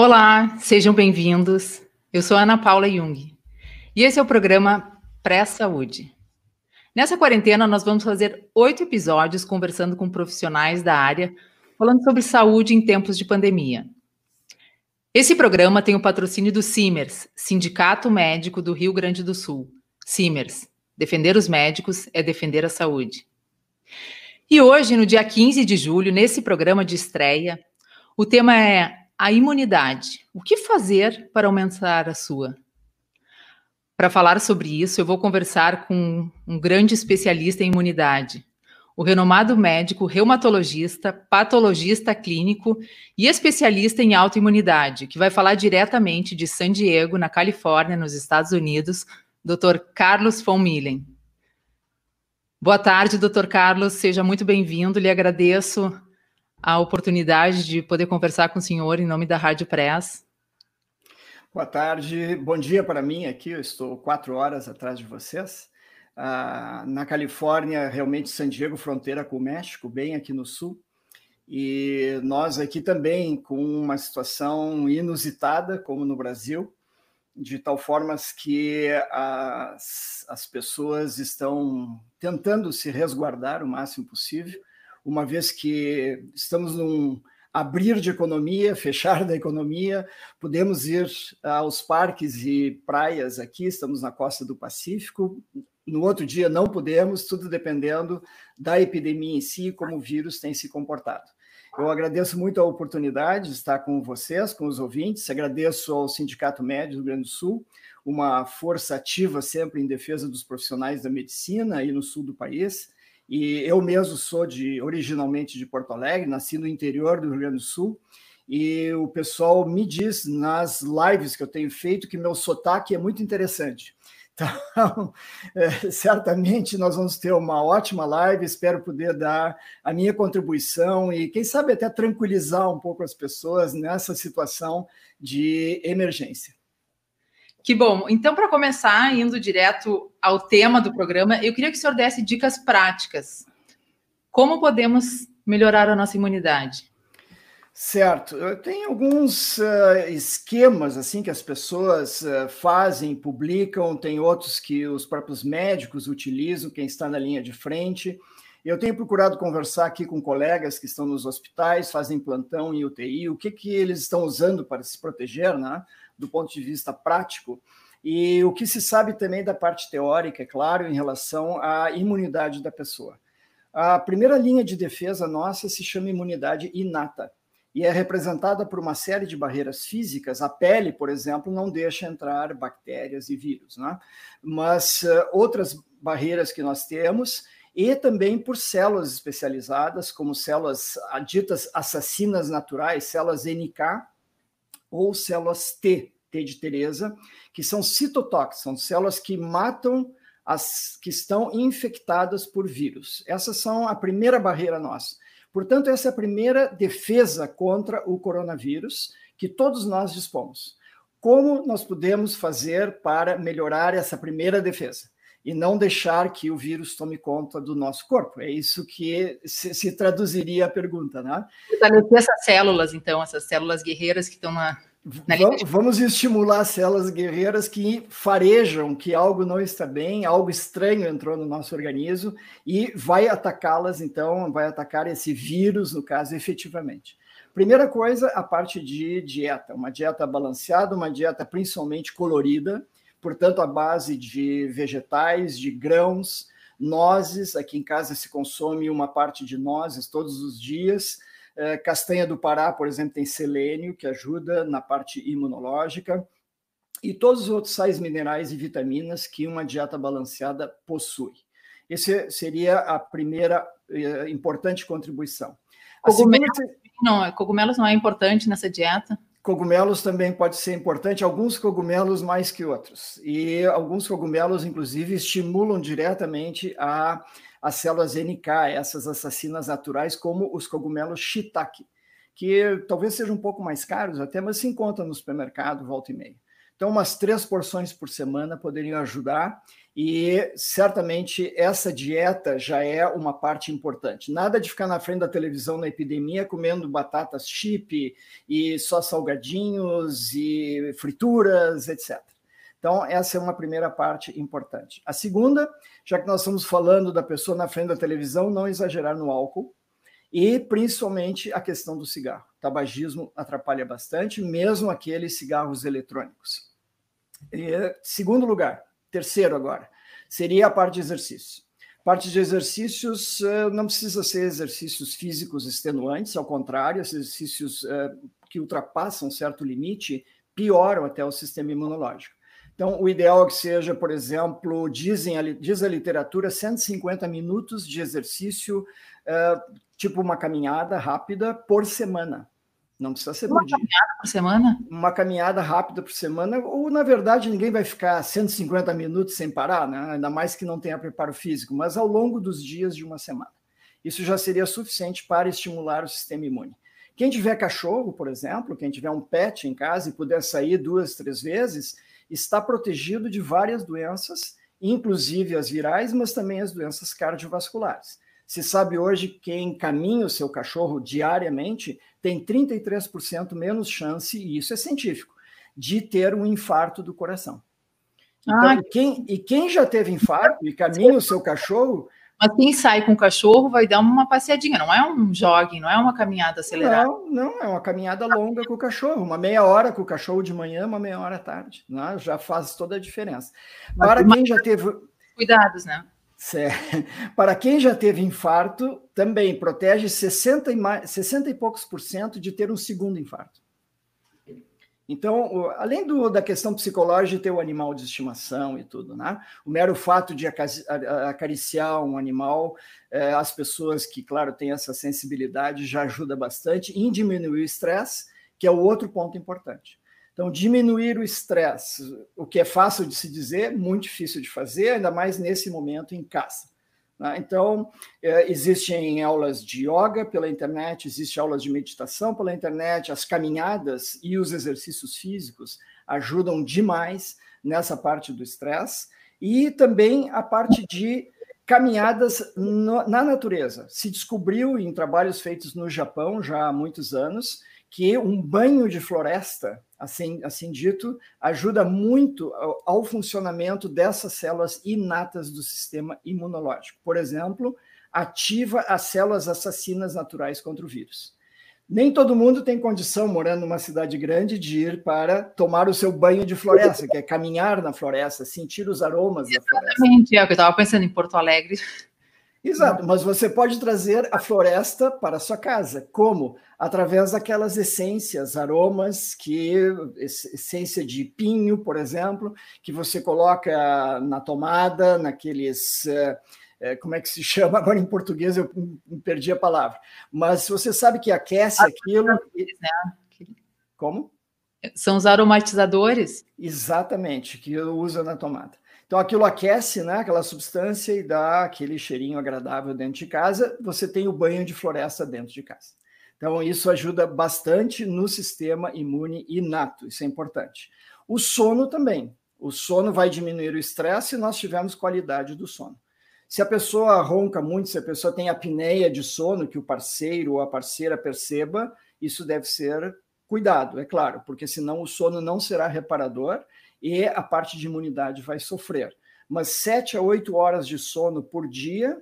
Olá, sejam bem-vindos. Eu sou Ana Paula Jung e esse é o programa Pré-Saúde. Nessa quarentena, nós vamos fazer oito episódios conversando com profissionais da área, falando sobre saúde em tempos de pandemia. Esse programa tem o patrocínio do CIMERS, Sindicato Médico do Rio Grande do Sul. CIMERS, defender os médicos é defender a saúde. E hoje, no dia 15 de julho, nesse programa de estreia, o tema é a imunidade. O que fazer para aumentar a sua? Para falar sobre isso, eu vou conversar com um grande especialista em imunidade, o renomado médico reumatologista, patologista clínico e especialista em autoimunidade, que vai falar diretamente de San Diego, na Califórnia, nos Estados Unidos, Dr. Carlos von Millen. Boa tarde, Dr. Carlos, seja muito bem-vindo, lhe agradeço a oportunidade de poder conversar com o senhor em nome da Rádio Press. Boa tarde, bom dia para mim aqui. Eu estou quatro horas atrás de vocês. Ah, na Califórnia, realmente San Diego, fronteira com o México, bem aqui no sul. E nós aqui também com uma situação inusitada, como no Brasil, de tal forma que as, as pessoas estão tentando se resguardar o máximo possível uma vez que estamos num abrir de economia, fechar da economia, podemos ir aos parques e praias aqui, estamos na costa do Pacífico, no outro dia não podemos, tudo dependendo da epidemia em si, como o vírus tem se comportado. Eu agradeço muito a oportunidade de estar com vocês, com os ouvintes, agradeço ao Sindicato Médio do Rio Grande do Sul, uma força ativa sempre em defesa dos profissionais da medicina aí no sul do país, e eu mesmo sou de originalmente de Porto Alegre, nasci no interior do Rio Grande do Sul. E o pessoal me diz nas lives que eu tenho feito que meu sotaque é muito interessante. Então, é, certamente nós vamos ter uma ótima live. Espero poder dar a minha contribuição e, quem sabe, até tranquilizar um pouco as pessoas nessa situação de emergência. Que bom. Então, para começar, indo direto ao tema do programa, eu queria que o senhor desse dicas práticas. Como podemos melhorar a nossa imunidade? Certo. Tem alguns uh, esquemas assim que as pessoas uh, fazem, publicam, tem outros que os próprios médicos utilizam, quem está na linha de frente. Eu tenho procurado conversar aqui com colegas que estão nos hospitais, fazem plantão em UTI, o que, que eles estão usando para se proteger, né? Do ponto de vista prático, e o que se sabe também da parte teórica, é claro, em relação à imunidade da pessoa. A primeira linha de defesa nossa se chama imunidade inata e é representada por uma série de barreiras físicas. A pele, por exemplo, não deixa entrar bactérias e vírus, né? mas uh, outras barreiras que nós temos e também por células especializadas, como células ditas assassinas naturais, células NK, ou células T, T de Teresa, que são citotóxicas, são células que matam as que estão infectadas por vírus. Essas são a primeira barreira nossa. Portanto, essa é a primeira defesa contra o coronavírus que todos nós dispomos. Como nós podemos fazer para melhorar essa primeira defesa? E não deixar que o vírus tome conta do nosso corpo. É isso que se, se traduziria a pergunta, né? Fortalecer essas células, então, essas células guerreiras que estão na, vamos estimular células guerreiras que farejam que algo não está bem, algo estranho entrou no nosso organismo e vai atacá-las, então, vai atacar esse vírus, no caso, efetivamente. Primeira coisa, a parte de dieta, uma dieta balanceada, uma dieta principalmente colorida, portanto, a base de vegetais, de grãos, nozes. Aqui em casa se consome uma parte de nozes todos os dias. É, castanha do Pará, por exemplo, tem selênio, que ajuda na parte imunológica. E todos os outros sais minerais e vitaminas que uma dieta balanceada possui. Essa seria a primeira eh, importante contribuição. Cogumelos, segunda... não, cogumelos não é importante nessa dieta? Cogumelos também pode ser importante, alguns cogumelos mais que outros. E alguns cogumelos, inclusive, estimulam diretamente a, as células NK, essas assassinas naturais, como os cogumelos shiitake, que talvez sejam um pouco mais caros até, mas se encontram no supermercado volta e meia. Então, umas três porções por semana poderiam ajudar e certamente essa dieta já é uma parte importante. Nada de ficar na frente da televisão na epidemia comendo batatas chip e só salgadinhos e frituras, etc. Então, essa é uma primeira parte importante. A segunda, já que nós estamos falando da pessoa na frente da televisão, não exagerar no álcool e principalmente a questão do cigarro. O tabagismo atrapalha bastante, mesmo aqueles cigarros eletrônicos. E, segundo lugar, terceiro agora, seria a parte de exercício. Parte de exercícios eh, não precisa ser exercícios físicos extenuantes, ao contrário, exercícios eh, que ultrapassam certo limite pioram até o sistema imunológico. Então, o ideal é que seja, por exemplo, dizem, diz a literatura, 150 minutos de exercício, eh, tipo uma caminhada rápida por semana. Não precisa ser uma caminhada por semana? Uma caminhada rápida por semana, ou na verdade ninguém vai ficar 150 minutos sem parar, né? ainda mais que não tenha preparo físico, mas ao longo dos dias de uma semana. Isso já seria suficiente para estimular o sistema imune. Quem tiver cachorro, por exemplo, quem tiver um pet em casa e puder sair duas, três vezes, está protegido de várias doenças, inclusive as virais, mas também as doenças cardiovasculares. Se sabe hoje que quem caminha o seu cachorro diariamente tem 33% menos chance, e isso é científico, de ter um infarto do coração. Então, ah, quem, e quem já teve infarto e caminha o seu cachorro. Mas quem sai com o cachorro vai dar uma passeadinha, não é um jogging, não é uma caminhada acelerada. Não, não, é uma caminhada longa com o cachorro, uma meia hora com o cachorro de manhã, uma meia hora à tarde. Né? Já faz toda a diferença. Para quem já teve. Cuidados, né? Para quem já teve infarto, também protege 60 e, mais, 60 e poucos por cento de ter um segundo infarto. Então, além do, da questão psicológica de ter o animal de estimação e tudo, né? O mero fato de acariciar um animal, é, as pessoas que, claro, têm essa sensibilidade já ajuda bastante em diminuir o estresse, que é o outro ponto importante. Então, diminuir o estresse, o que é fácil de se dizer, muito difícil de fazer, ainda mais nesse momento em casa. Né? Então, é, existem aulas de yoga pela internet, existem aulas de meditação pela internet, as caminhadas e os exercícios físicos ajudam demais nessa parte do estresse, e também a parte de caminhadas na natureza. Se descobriu em trabalhos feitos no Japão já há muitos anos que um banho de floresta, assim, assim dito, ajuda muito ao, ao funcionamento dessas células inatas do sistema imunológico. Por exemplo, ativa as células assassinas naturais contra o vírus. Nem todo mundo tem condição, morando numa cidade grande, de ir para tomar o seu banho de floresta, que é caminhar na floresta, sentir os aromas Exatamente, da floresta. Exatamente, é o que eu estava pensando em Porto Alegre. Exato, mas você pode trazer a floresta para a sua casa. Como? Através daquelas essências, aromas, que essência de pinho, por exemplo, que você coloca na tomada, naqueles. É, como é que se chama? Agora em português eu perdi a palavra. Mas você sabe que aquece aquilo. Né? Como? São os aromatizadores? Exatamente, que usa na tomada. Então aquilo aquece, né, aquela substância e dá aquele cheirinho agradável dentro de casa. Você tem o banho de floresta dentro de casa. Então isso ajuda bastante no sistema imune inato, isso é importante. O sono também. O sono vai diminuir o estresse se nós tivermos qualidade do sono. Se a pessoa ronca muito, se a pessoa tem apneia de sono, que o parceiro ou a parceira perceba, isso deve ser cuidado, é claro, porque senão o sono não será reparador e a parte de imunidade vai sofrer. Mas 7 a 8 horas de sono por dia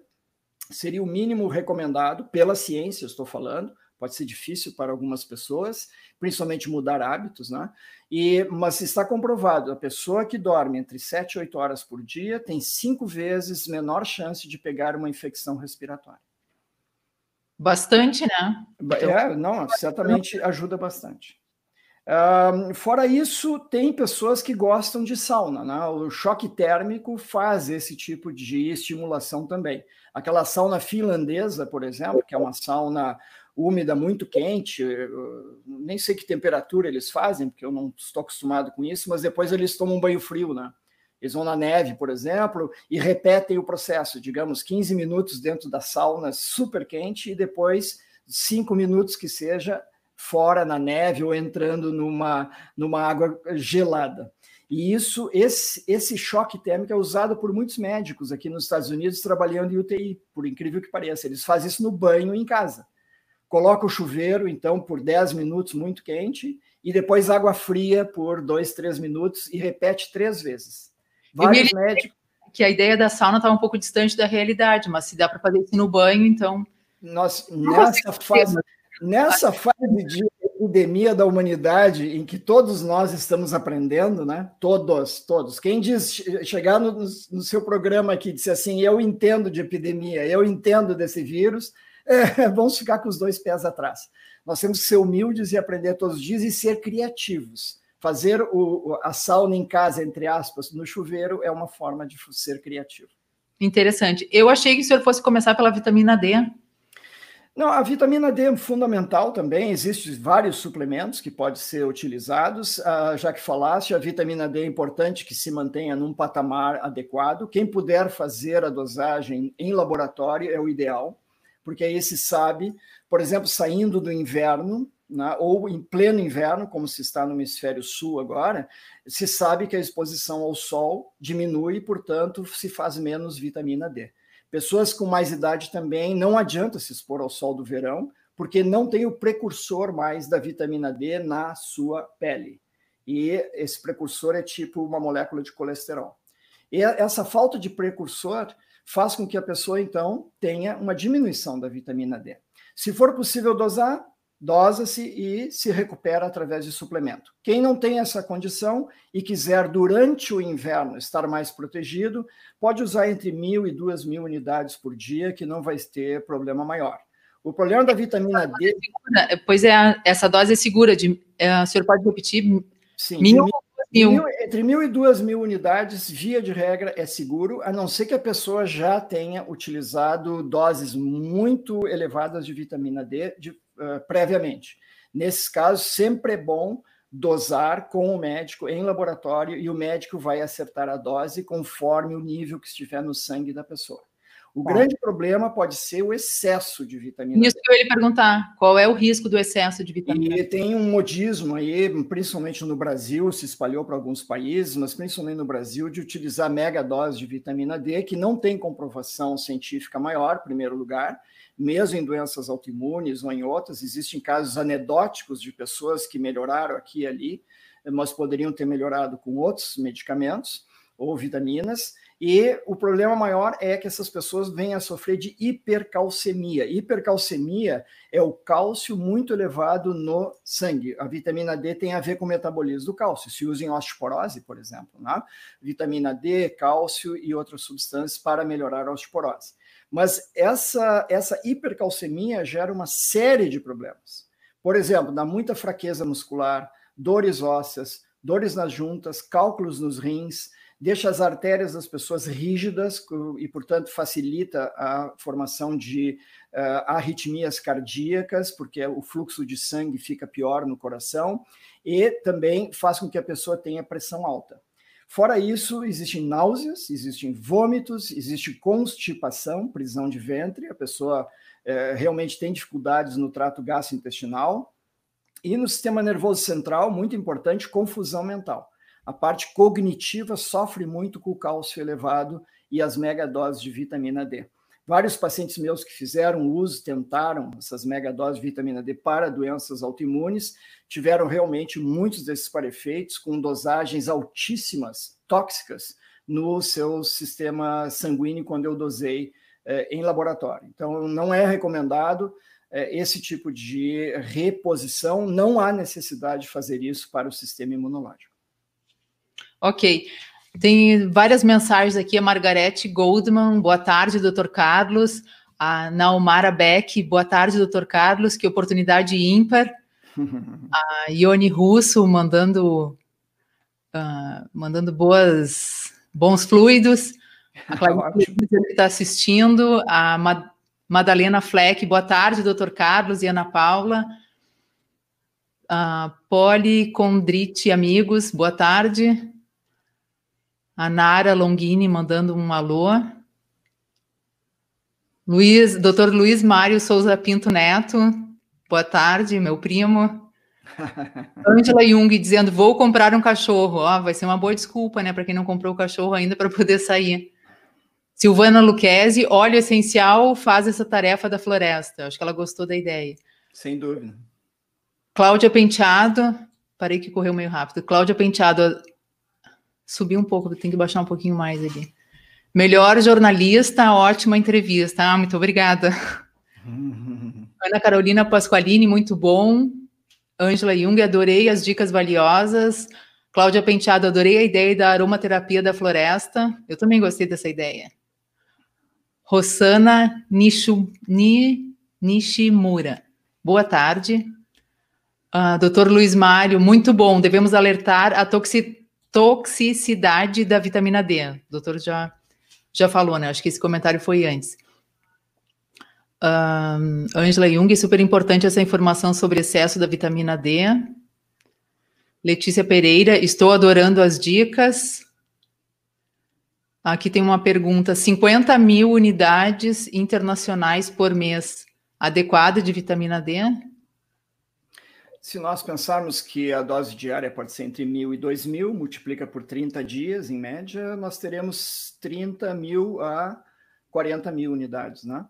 seria o mínimo recomendado pela ciência, estou falando. Pode ser difícil para algumas pessoas, principalmente mudar hábitos, né? E, mas está comprovado, a pessoa que dorme entre 7 e 8 horas por dia tem cinco vezes menor chance de pegar uma infecção respiratória. Bastante, né? É, não, certamente ajuda bastante. Fora isso, tem pessoas que gostam de sauna, né? O choque térmico faz esse tipo de estimulação também. Aquela sauna finlandesa, por exemplo, que é uma sauna úmida, muito quente, nem sei que temperatura eles fazem, porque eu não estou acostumado com isso, mas depois eles tomam um banho frio, né? Eles vão na neve, por exemplo, e repetem o processo, digamos, 15 minutos dentro da sauna super quente e depois, 5 minutos que seja, fora na neve ou entrando numa, numa água gelada. E isso, esse, esse choque térmico é usado por muitos médicos aqui nos Estados Unidos trabalhando em UTI, por incrível que pareça. Eles fazem isso no banho em casa. Coloca o chuveiro, então, por 10 minutos muito quente, e depois água fria por 2, 3 minutos e repete três vezes. Vários médicos. Que a ideia da sauna estava um pouco distante da realidade, mas se dá para fazer isso no banho, então. Nós, nessa fase, nessa fase de epidemia da humanidade em que todos nós estamos aprendendo, né? Todos, todos. Quem diz chegar no, no seu programa aqui e dizer assim, eu entendo de epidemia, eu entendo desse vírus, é, vamos ficar com os dois pés atrás. Nós temos que ser humildes e aprender todos os dias e ser criativos. Fazer o, a sauna em casa, entre aspas, no chuveiro, é uma forma de ser criativo. Interessante. Eu achei que o senhor fosse começar pela vitamina D. Não, a vitamina D é fundamental também. Existem vários suplementos que podem ser utilizados. Uh, já que falaste, a vitamina D é importante que se mantenha num patamar adequado. Quem puder fazer a dosagem em laboratório é o ideal, porque aí se sabe, por exemplo, saindo do inverno, né, ou em pleno inverno, como se está no hemisfério sul agora, se sabe que a exposição ao sol diminui, portanto, se faz menos vitamina D. Pessoas com mais idade também não adianta se expor ao sol do verão, porque não tem o precursor mais da vitamina D na sua pele. E esse precursor é tipo uma molécula de colesterol. E essa falta de precursor faz com que a pessoa, então, tenha uma diminuição da vitamina D. Se for possível dosar, dosa-se e se recupera através de suplemento. Quem não tem essa condição e quiser, durante o inverno, estar mais protegido, pode usar entre mil e duas mil unidades por dia, que não vai ter problema maior. O problema da vitamina D. Pois é, essa dose é segura. De, é, o senhor pode repetir? Sim, mil, mil, mil. Entre mil e duas mil unidades, via de regra, é seguro, a não ser que a pessoa já tenha utilizado doses muito elevadas de vitamina D de uh, previamente. Nesses casos, sempre é bom dosar com o médico em laboratório e o médico vai acertar a dose conforme o nível que estiver no sangue da pessoa. O grande problema pode ser o excesso de vitamina Isso D. que eu ia perguntar, qual é o risco do excesso de vitamina D? E tem um modismo aí, principalmente no Brasil, se espalhou para alguns países, mas principalmente no Brasil, de utilizar mega dose de vitamina D, que não tem comprovação científica maior, em primeiro lugar, mesmo em doenças autoimunes ou em outras, existem casos anedóticos de pessoas que melhoraram aqui e ali, mas poderiam ter melhorado com outros medicamentos ou vitaminas. E o problema maior é que essas pessoas vêm a sofrer de hipercalcemia. Hipercalcemia é o cálcio muito elevado no sangue. A vitamina D tem a ver com o metabolismo do cálcio. Se usa em osteoporose, por exemplo, né? vitamina D, cálcio e outras substâncias para melhorar a osteoporose. Mas essa, essa hipercalcemia gera uma série de problemas. Por exemplo, dá muita fraqueza muscular, dores ósseas, dores nas juntas, cálculos nos rins, deixa as artérias das pessoas rígidas e, portanto, facilita a formação de uh, arritmias cardíacas, porque o fluxo de sangue fica pior no coração, e também faz com que a pessoa tenha pressão alta. Fora isso, existem náuseas, existem vômitos, existe constipação, prisão de ventre, a pessoa é, realmente tem dificuldades no trato gastrointestinal. E no sistema nervoso central, muito importante, confusão mental. A parte cognitiva sofre muito com o cálcio elevado e as megadoses de vitamina D. Vários pacientes meus que fizeram uso, tentaram essas megadoses de vitamina D para doenças autoimunes, tiveram realmente muitos desses parefeitos com dosagens altíssimas, tóxicas, no seu sistema sanguíneo quando eu dosei eh, em laboratório. Então, não é recomendado eh, esse tipo de reposição, não há necessidade de fazer isso para o sistema imunológico. Ok. Tem várias mensagens aqui. A Margarete Goldman, boa tarde, doutor Carlos. A Naumara Beck, boa tarde, doutor Carlos. Que oportunidade ímpar. A Ione Russo mandando, uh, mandando boas, bons fluidos. A Clarice que está assistindo. A Ma Madalena Fleck, boa tarde, doutor Carlos e Ana Paula. A Poli Condrite, amigos, boa tarde. A Nara Longini mandando um alô. Luiz, Dr. Luiz Mário Souza Pinto Neto. Boa tarde, meu primo. Angela Jung dizendo: Vou comprar um cachorro. Ó, vai ser uma boa desculpa, né, para quem não comprou o cachorro ainda para poder sair. Silvana Luquezzi, óleo essencial faz essa tarefa da floresta. Acho que ela gostou da ideia. Sem dúvida. Cláudia Penteado, parei que correu meio rápido. Cláudia Penteado, subi um pouco, tem que baixar um pouquinho mais ali. Melhor jornalista, ótima entrevista. Ah, muito obrigada. Ana Carolina Pasqualini, muito bom. Ângela Jung, adorei as dicas valiosas. Cláudia Penteado, adorei a ideia da aromaterapia da floresta. Eu também gostei dessa ideia. Rosana Nishu, Ni, Nishimura, boa tarde. Uh, Doutor Luiz Mário, muito bom. Devemos alertar a toxi, toxicidade da vitamina D. O doutor já, já falou, né? Acho que esse comentário foi antes. Angela Jung, super importante essa informação sobre excesso da vitamina D. Letícia Pereira, estou adorando as dicas. Aqui tem uma pergunta: 50 mil unidades internacionais por mês, adequada de vitamina D? Se nós pensarmos que a dose diária pode ser entre mil e dois mil, multiplica por 30 dias, em média, nós teremos 30 mil a 40 mil unidades, né?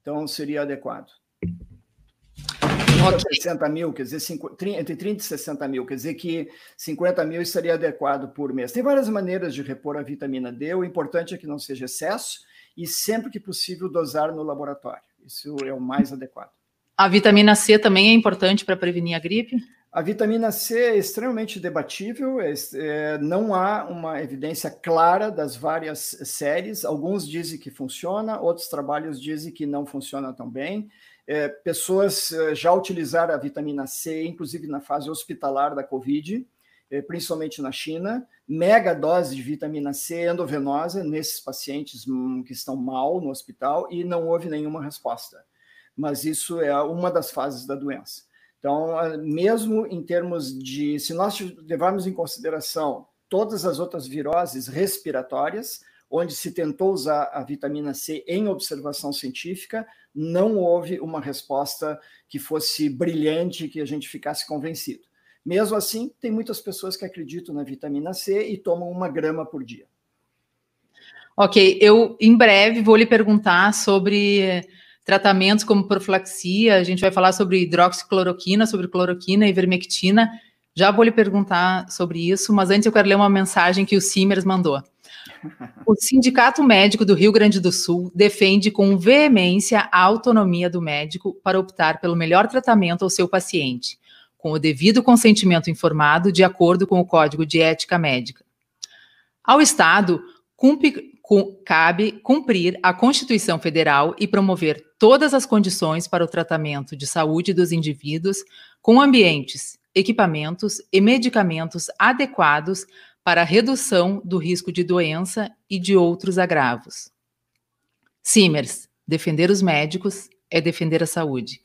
Então, seria adequado. Okay. 60 mil, quer dizer, 5, entre 30 e 60 mil, quer dizer que 50 mil estaria adequado por mês. Tem várias maneiras de repor a vitamina D, o importante é que não seja excesso e sempre que possível dosar no laboratório. Isso é o mais adequado. A vitamina C também é importante para prevenir a gripe? A vitamina C é extremamente debatível, é, é, não há uma evidência clara das várias séries. Alguns dizem que funciona, outros trabalhos dizem que não funciona tão bem. É, pessoas é, já utilizaram a vitamina C, inclusive na fase hospitalar da Covid, é, principalmente na China. Mega dose de vitamina C endovenosa nesses pacientes hum, que estão mal no hospital e não houve nenhuma resposta. Mas isso é uma das fases da doença. Então, mesmo em termos de, se nós levarmos em consideração todas as outras viroses respiratórias, onde se tentou usar a vitamina C em observação científica, não houve uma resposta que fosse brilhante, que a gente ficasse convencido. Mesmo assim, tem muitas pessoas que acreditam na vitamina C e tomam uma grama por dia. Ok, eu em breve vou lhe perguntar sobre tratamentos como profilaxia, a gente vai falar sobre hidroxicloroquina, sobre cloroquina e ivermectina. Já vou lhe perguntar sobre isso, mas antes eu quero ler uma mensagem que o Simers mandou. O Sindicato Médico do Rio Grande do Sul defende com veemência a autonomia do médico para optar pelo melhor tratamento ao seu paciente, com o devido consentimento informado de acordo com o Código de Ética Médica. Ao Estado, cumpre, cabe cumprir a Constituição Federal e promover todas as condições para o tratamento de saúde dos indivíduos com ambientes, equipamentos e medicamentos adequados para a redução do risco de doença e de outros agravos. Simers, defender os médicos é defender a saúde.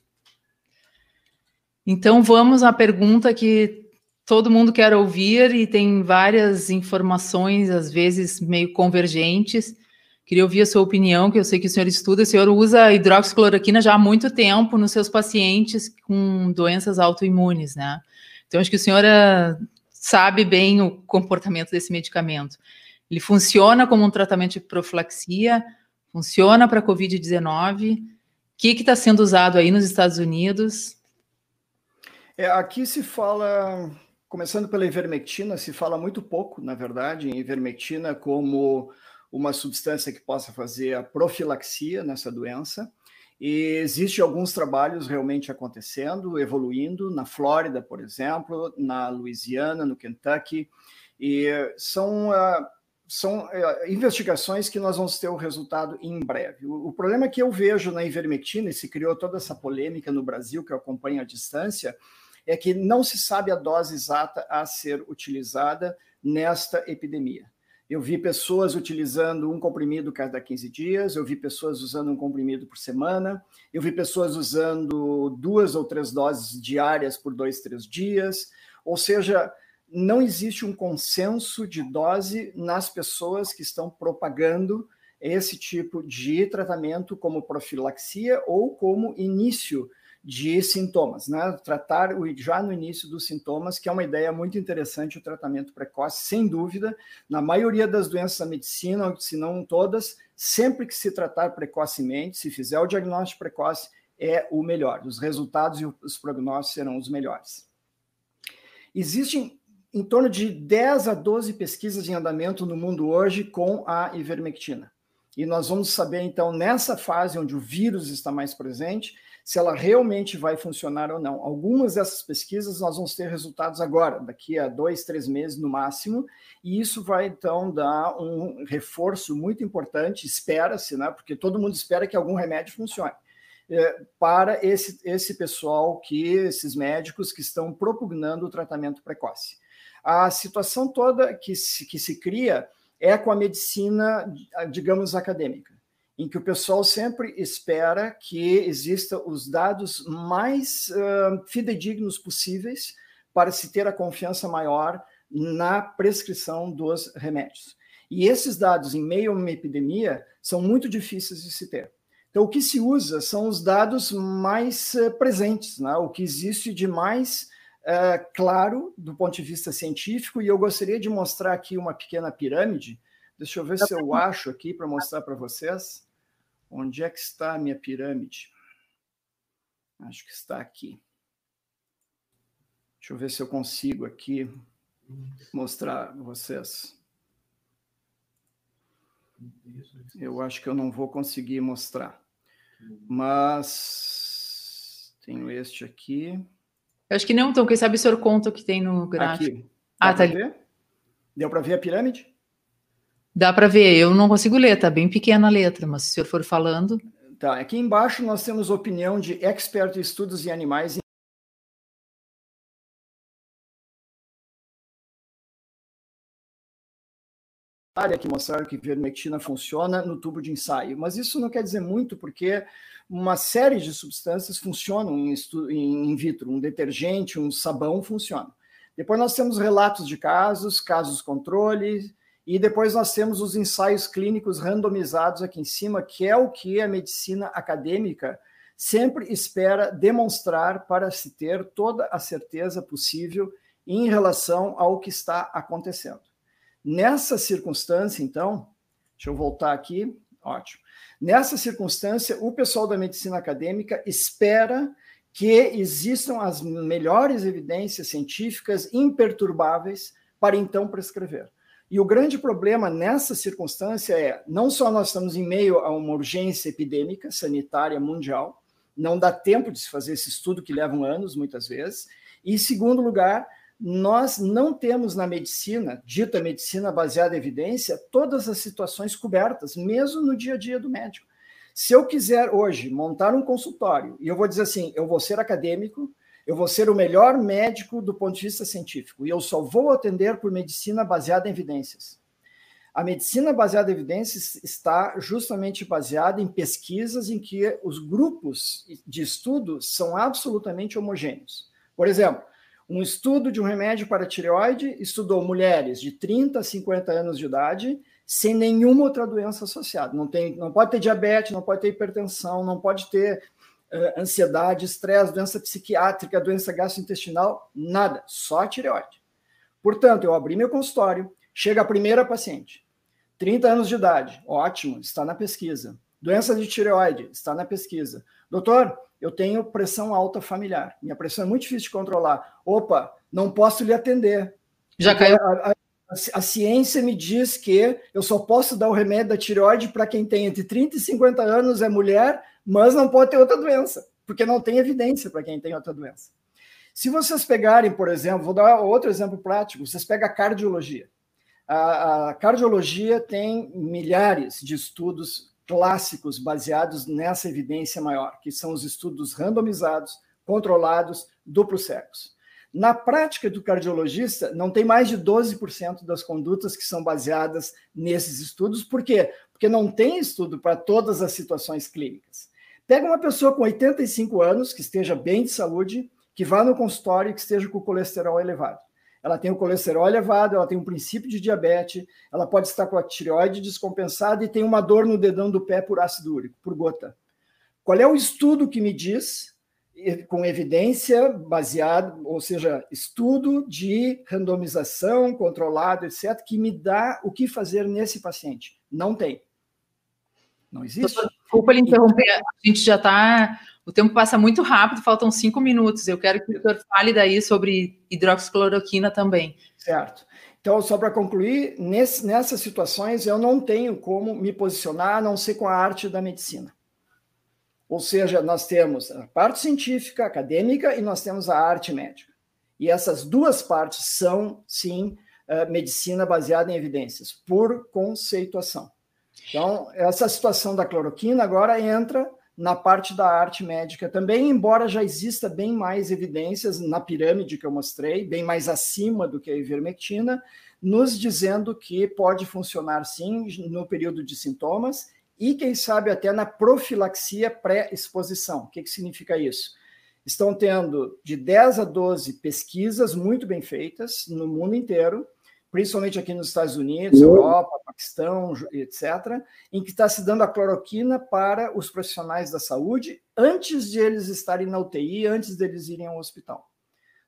Então vamos à pergunta que todo mundo quer ouvir e tem várias informações, às vezes meio convergentes. Queria ouvir a sua opinião, que eu sei que o senhor estuda. O senhor usa hidroxicloroquina já há muito tempo nos seus pacientes com doenças autoimunes, né? Então, acho que o senhor uh, sabe bem o comportamento desse medicamento. Ele funciona como um tratamento de profilaxia, funciona para Covid-19. O que está sendo usado aí nos Estados Unidos? É, aqui se fala Começando pela ivermectina, se fala muito pouco, na verdade, em ivermectina como uma substância que possa fazer a profilaxia nessa doença. E existe alguns trabalhos realmente acontecendo, evoluindo, na Flórida, por exemplo, na Louisiana, no Kentucky, e são, uh, são uh, investigações que nós vamos ter o resultado em breve. O, o, problema que eu vejo na ivermectina, e se criou toda essa polêmica no Brasil, que eu acompanho à distância, é que não se sabe a dose exata a ser utilizada nesta epidemia. Eu vi pessoas utilizando um comprimido cada 15 dias, eu vi pessoas usando um comprimido por semana, eu vi pessoas usando duas ou três doses diárias por dois, três dias. Ou seja, não existe um consenso de dose nas pessoas que estão propagando esse tipo de tratamento como profilaxia ou como início de sintomas, né? Tratar já no início dos sintomas, que é uma ideia muito interessante o tratamento precoce, sem dúvida. Na maioria das doenças da medicina, se não todas, sempre que se tratar precocemente, se fizer o diagnóstico precoce, é o melhor. Os resultados e os prognósticos serão os melhores. Existem em torno de 10 a 12 pesquisas em andamento no mundo hoje com a ivermectina. E nós vamos saber, então, nessa fase onde o vírus está mais presente, se ela realmente vai funcionar ou não. Algumas dessas pesquisas nós vamos ter resultados agora, daqui a dois, três meses no máximo, e isso vai então dar um reforço muito importante, espera-se, né? Porque todo mundo espera que algum remédio funcione. É, para esse, esse pessoal que, esses médicos que estão propugnando o tratamento precoce. A situação toda que se, que se cria é com a medicina, digamos, acadêmica em que o pessoal sempre espera que exista os dados mais uh, fidedignos possíveis para se ter a confiança maior na prescrição dos remédios. E esses dados, em meio a uma epidemia, são muito difíceis de se ter. Então, o que se usa são os dados mais uh, presentes, né? o que existe de mais uh, claro do ponto de vista científico, e eu gostaria de mostrar aqui uma pequena pirâmide. Deixa eu ver se eu acho aqui para mostrar para vocês. Onde é que está a minha pirâmide? Acho que está aqui. Deixa eu ver se eu consigo aqui mostrar vocês. Eu acho que eu não vou conseguir mostrar. Mas tenho este aqui. Eu acho que não, então, quem sabe o senhor conta o que tem no gráfico. Aqui. ah, tá. Ver? Deu para ver a pirâmide? Dá para ver, eu não consigo ler, tá bem pequena a letra, mas se o senhor for falando. Tá, aqui embaixo nós temos opinião de expert em estudos em animais área que mostraram que vermectina funciona no tubo de ensaio, mas isso não quer dizer muito porque uma série de substâncias funcionam em, em vitro, um detergente, um sabão funciona. Depois nós temos relatos de casos, casos controle, e depois nós temos os ensaios clínicos randomizados aqui em cima, que é o que a medicina acadêmica sempre espera demonstrar para se ter toda a certeza possível em relação ao que está acontecendo. Nessa circunstância, então, deixa eu voltar aqui, ótimo. Nessa circunstância, o pessoal da medicina acadêmica espera que existam as melhores evidências científicas imperturbáveis para então prescrever. E o grande problema nessa circunstância é, não só nós estamos em meio a uma urgência epidêmica sanitária mundial, não dá tempo de se fazer esse estudo que levam anos muitas vezes, e em segundo lugar, nós não temos na medicina, dita medicina baseada em evidência, todas as situações cobertas, mesmo no dia a dia do médico. Se eu quiser hoje montar um consultório, e eu vou dizer assim, eu vou ser acadêmico, eu vou ser o melhor médico do ponto de vista científico e eu só vou atender por medicina baseada em evidências. A medicina baseada em evidências está justamente baseada em pesquisas em que os grupos de estudo são absolutamente homogêneos. Por exemplo, um estudo de um remédio para tireoide estudou mulheres de 30 a 50 anos de idade sem nenhuma outra doença associada. Não, tem, não pode ter diabetes, não pode ter hipertensão, não pode ter ansiedade, estresse, doença psiquiátrica, doença gastrointestinal, nada, só a tireoide. Portanto, eu abri meu consultório, chega a primeira paciente, 30 anos de idade, ótimo, está na pesquisa. Doença de tireoide, está na pesquisa. Doutor, eu tenho pressão alta familiar, minha pressão é muito difícil de controlar. Opa, não posso lhe atender. Já caiu. A, a, a, ciência me diz que eu só posso dar o remédio da tireoide para quem tem entre 30 e 50 anos, é mulher, mas não pode ter outra doença, porque não tem evidência para quem tem outra doença. Se vocês pegarem, por exemplo, vou dar outro exemplo prático, vocês pegam a cardiologia. A, a cardiologia tem milhares de estudos clássicos baseados nessa evidência maior, que são os estudos randomizados, controlados, duplos cegos. Na prática do cardiologista, não tem mais de 12% das condutas que são baseadas nesses estudos. Por quê? Porque não tem estudo para todas as situações clínicas. Pega uma pessoa com 85 anos, que esteja bem de saúde, que vá no consultório e que esteja com o colesterol elevado. Ela tem o colesterol elevado, ela tem um princípio de diabetes, ela pode estar com a tireoide descompensada e tem uma dor no dedão do pé por ácido úrico, por gota. Qual é o estudo que me diz com evidência baseada, ou seja, estudo de randomização controlado, etc., que me dá o que fazer nesse paciente. Não tem. Não existe. Desculpa lhe interromper, a gente já está. O tempo passa muito rápido, faltam cinco minutos. Eu quero que o senhor fale daí sobre hidroxicloroquina também. Certo. Então, só para concluir, nesse, nessas situações eu não tenho como me posicionar a não ser com a arte da medicina. Ou seja, nós temos a parte científica, acadêmica, e nós temos a arte médica. E essas duas partes são, sim, medicina baseada em evidências, por conceituação. Então, essa situação da cloroquina agora entra na parte da arte médica também, embora já exista bem mais evidências na pirâmide que eu mostrei, bem mais acima do que a ivermectina, nos dizendo que pode funcionar sim no período de sintomas e, quem sabe, até na profilaxia pré-exposição. O que, que significa isso? Estão tendo de 10 a 12 pesquisas muito bem feitas no mundo inteiro, principalmente aqui nos Estados Unidos, Europa, Paquistão, etc., em que está se dando a cloroquina para os profissionais da saúde antes de eles estarem na UTI, antes deles irem ao hospital.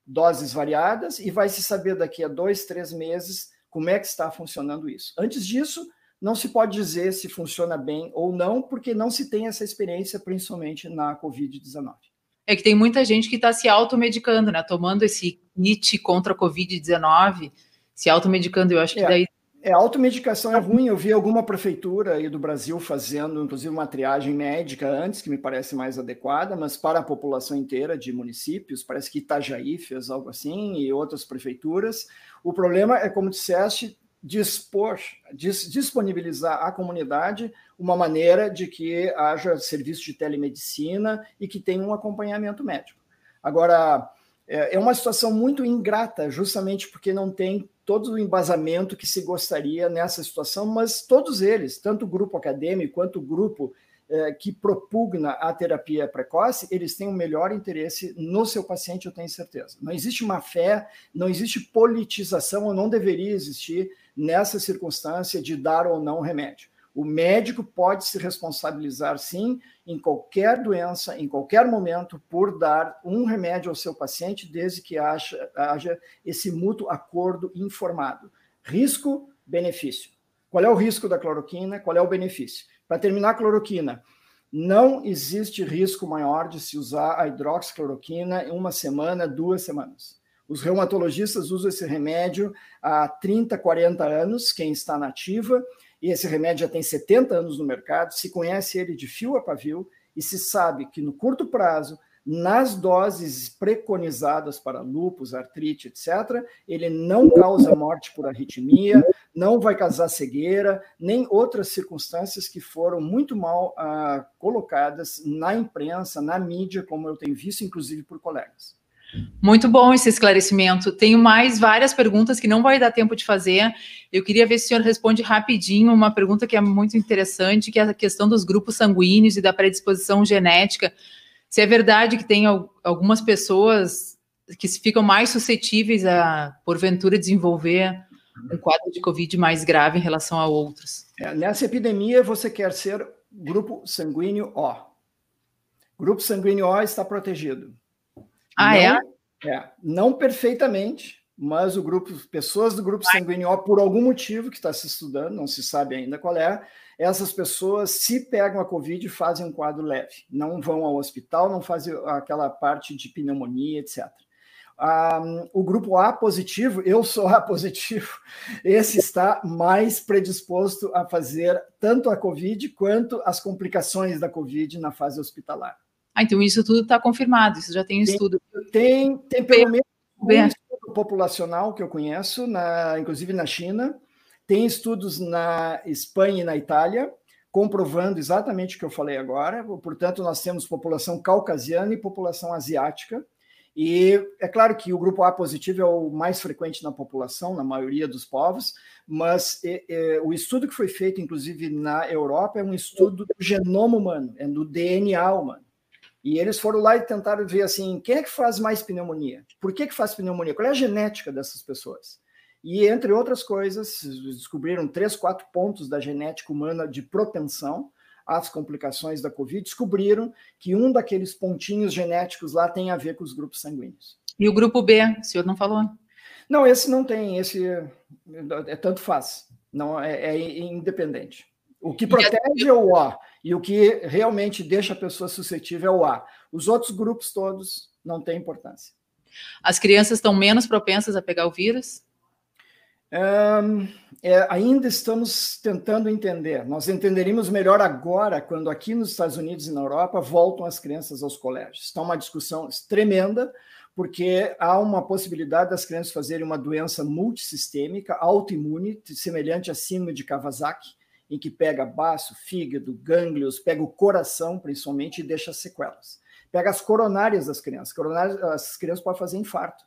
Doses variadas, e vai se saber daqui a dois, três meses como é que está funcionando isso. Antes disso, não se pode dizer se funciona bem ou não, porque não se tem essa experiência, principalmente na Covid-19. É que tem muita gente que está se automedicando, né? Tomando esse kit contra a Covid-19, se automedicando. Eu acho que é, daí. É, automedicação é ruim. Eu vi alguma prefeitura aí do Brasil fazendo, inclusive, uma triagem médica antes, que me parece mais adequada, mas para a população inteira de municípios, parece que Itajaí fez algo assim, e outras prefeituras. O problema é, como disseste, dispor, dis, disponibilizar à comunidade uma maneira de que haja serviço de telemedicina e que tenha um acompanhamento médico. Agora, é, é uma situação muito ingrata, justamente porque não tem todo o embasamento que se gostaria nessa situação, mas todos eles, tanto o grupo acadêmico quanto o grupo é, que propugna a terapia precoce, eles têm o um melhor interesse no seu paciente, eu tenho certeza. Não existe má fé, não existe politização, ou não deveria existir nessa circunstância de dar ou não remédio. O médico pode se responsabilizar, sim, em qualquer doença, em qualquer momento, por dar um remédio ao seu paciente, desde que haja, haja esse mútuo acordo informado. Risco, benefício. Qual é o risco da cloroquina? Qual é o benefício? Para terminar, cloroquina. Não existe risco maior de se usar a hidroxicloroquina em uma semana, duas semanas. Os reumatologistas usam esse remédio há 30, 40 anos, quem está na ativa, e esse remédio já tem 70 anos no mercado, se conhece ele de fio a pavio e se sabe que no curto prazo, nas doses preconizadas para lúpus, artrite, etc., ele não causa morte por arritmia, não vai causar cegueira, nem outras circunstâncias que foram muito mal ah, colocadas na imprensa, na mídia, como eu tenho visto, inclusive por colegas. Muito bom esse esclarecimento. Tenho mais várias perguntas que não vai dar tempo de fazer. Eu queria ver se o senhor responde rapidinho uma pergunta que é muito interessante, que é a questão dos grupos sanguíneos e da predisposição genética. Se é verdade que tem algumas pessoas que ficam mais suscetíveis a, porventura, desenvolver um quadro de Covid mais grave em relação a outros. É, nessa epidemia, você quer ser grupo sanguíneo O. Grupo sanguíneo O está protegido. Ah, é? não, é? É, não perfeitamente, mas o grupo, pessoas do grupo sanguíneo por algum motivo que está se estudando, não se sabe ainda qual é, essas pessoas, se pegam a Covid, fazem um quadro leve. Não vão ao hospital, não fazem aquela parte de pneumonia, etc. Um, o grupo A positivo, eu sou A positivo, esse está mais predisposto a fazer tanto a Covid quanto as complicações da Covid na fase hospitalar. Ah, então isso tudo está confirmado, isso já tem, estudo. Tem, tem pelo menos um estudo populacional que eu conheço, na, inclusive na China, tem estudos na Espanha e na Itália, comprovando exatamente o que eu falei agora. Portanto, nós temos população caucasiana e população asiática. E é claro que o grupo A positivo é o mais frequente na população, na maioria dos povos, mas é, é, o estudo que foi feito, inclusive na Europa, é um estudo do genoma humano, é do DNA humano. E eles foram lá e tentaram ver assim, quem é que faz mais pneumonia? Por que, que faz pneumonia? Qual é a genética dessas pessoas? E, entre outras coisas, descobriram três, quatro pontos da genética humana de propensão. as complicações da Covid, descobriram que um daqueles pontinhos genéticos lá tem a ver com os grupos sanguíneos. E o grupo B, o senhor não falou? Não, esse não tem, esse é tanto faz, não é, é independente. O que protege é o A e o que realmente deixa a pessoa suscetível é o A. Os outros grupos todos não têm importância. As crianças estão menos propensas a pegar o vírus? é, ainda estamos tentando entender. Nós entenderíamos melhor agora, quando aqui nos Estados Unidos e na Europa voltam as crianças aos colégios. Está uma discussão tremenda, porque há uma possibilidade das crianças fazerem uma doença multissistêmica, autoimune, semelhante à síndrome de Kawasaki, em que pega baço, fígado, gânglios, pega o coração, principalmente, e deixa sequelas. Pega as coronárias das crianças. Coronárias, as crianças podem fazer infarto.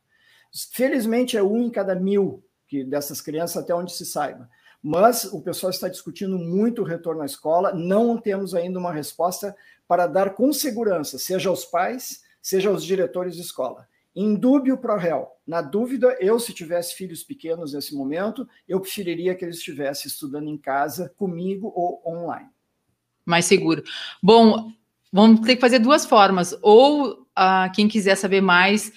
Felizmente, é um em cada mil que dessas crianças, até onde se saiba. Mas o pessoal está discutindo muito o retorno à escola, não temos ainda uma resposta para dar com segurança, seja aos pais, seja aos diretores de escola. Em dúbio pro réu. Na dúvida, eu, se tivesse filhos pequenos nesse momento, eu preferiria que eles estivessem estudando em casa, comigo ou online. Mais seguro. Bom, vamos ter que fazer duas formas. Ou uh, quem quiser saber mais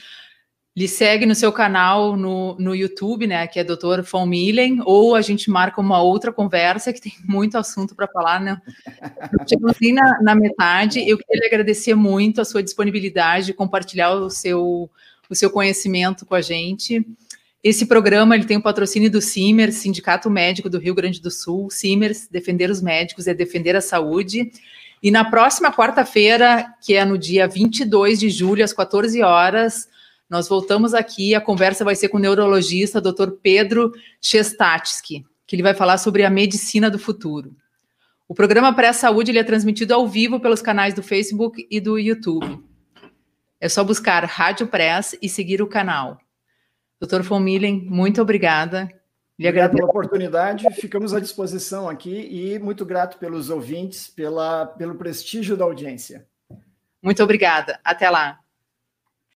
lhe segue no seu canal no, no YouTube, né, que é Dr. Von Millen, ou a gente marca uma outra conversa, que tem muito assunto para falar, né? Chegamos assim na, na metade, eu queria agradecer muito a sua disponibilidade de compartilhar o seu, o seu conhecimento com a gente. Esse programa ele tem o patrocínio do CIMERS, Sindicato Médico do Rio Grande do Sul. CIMERS, defender os médicos é defender a saúde. E na próxima quarta-feira, que é no dia 22 de julho, às 14 horas, nós voltamos aqui, a conversa vai ser com o neurologista Dr. Pedro Chestatsky, que ele vai falar sobre a medicina do futuro. O programa Pré-Saúde é transmitido ao vivo pelos canais do Facebook e do YouTube. É só buscar Rádio Press e seguir o canal. Doutor Fomilen, muito obrigada. Lhe Obrigado pela oportunidade, ficamos à disposição aqui e muito grato pelos ouvintes, pela, pelo prestígio da audiência. Muito obrigada. Até lá.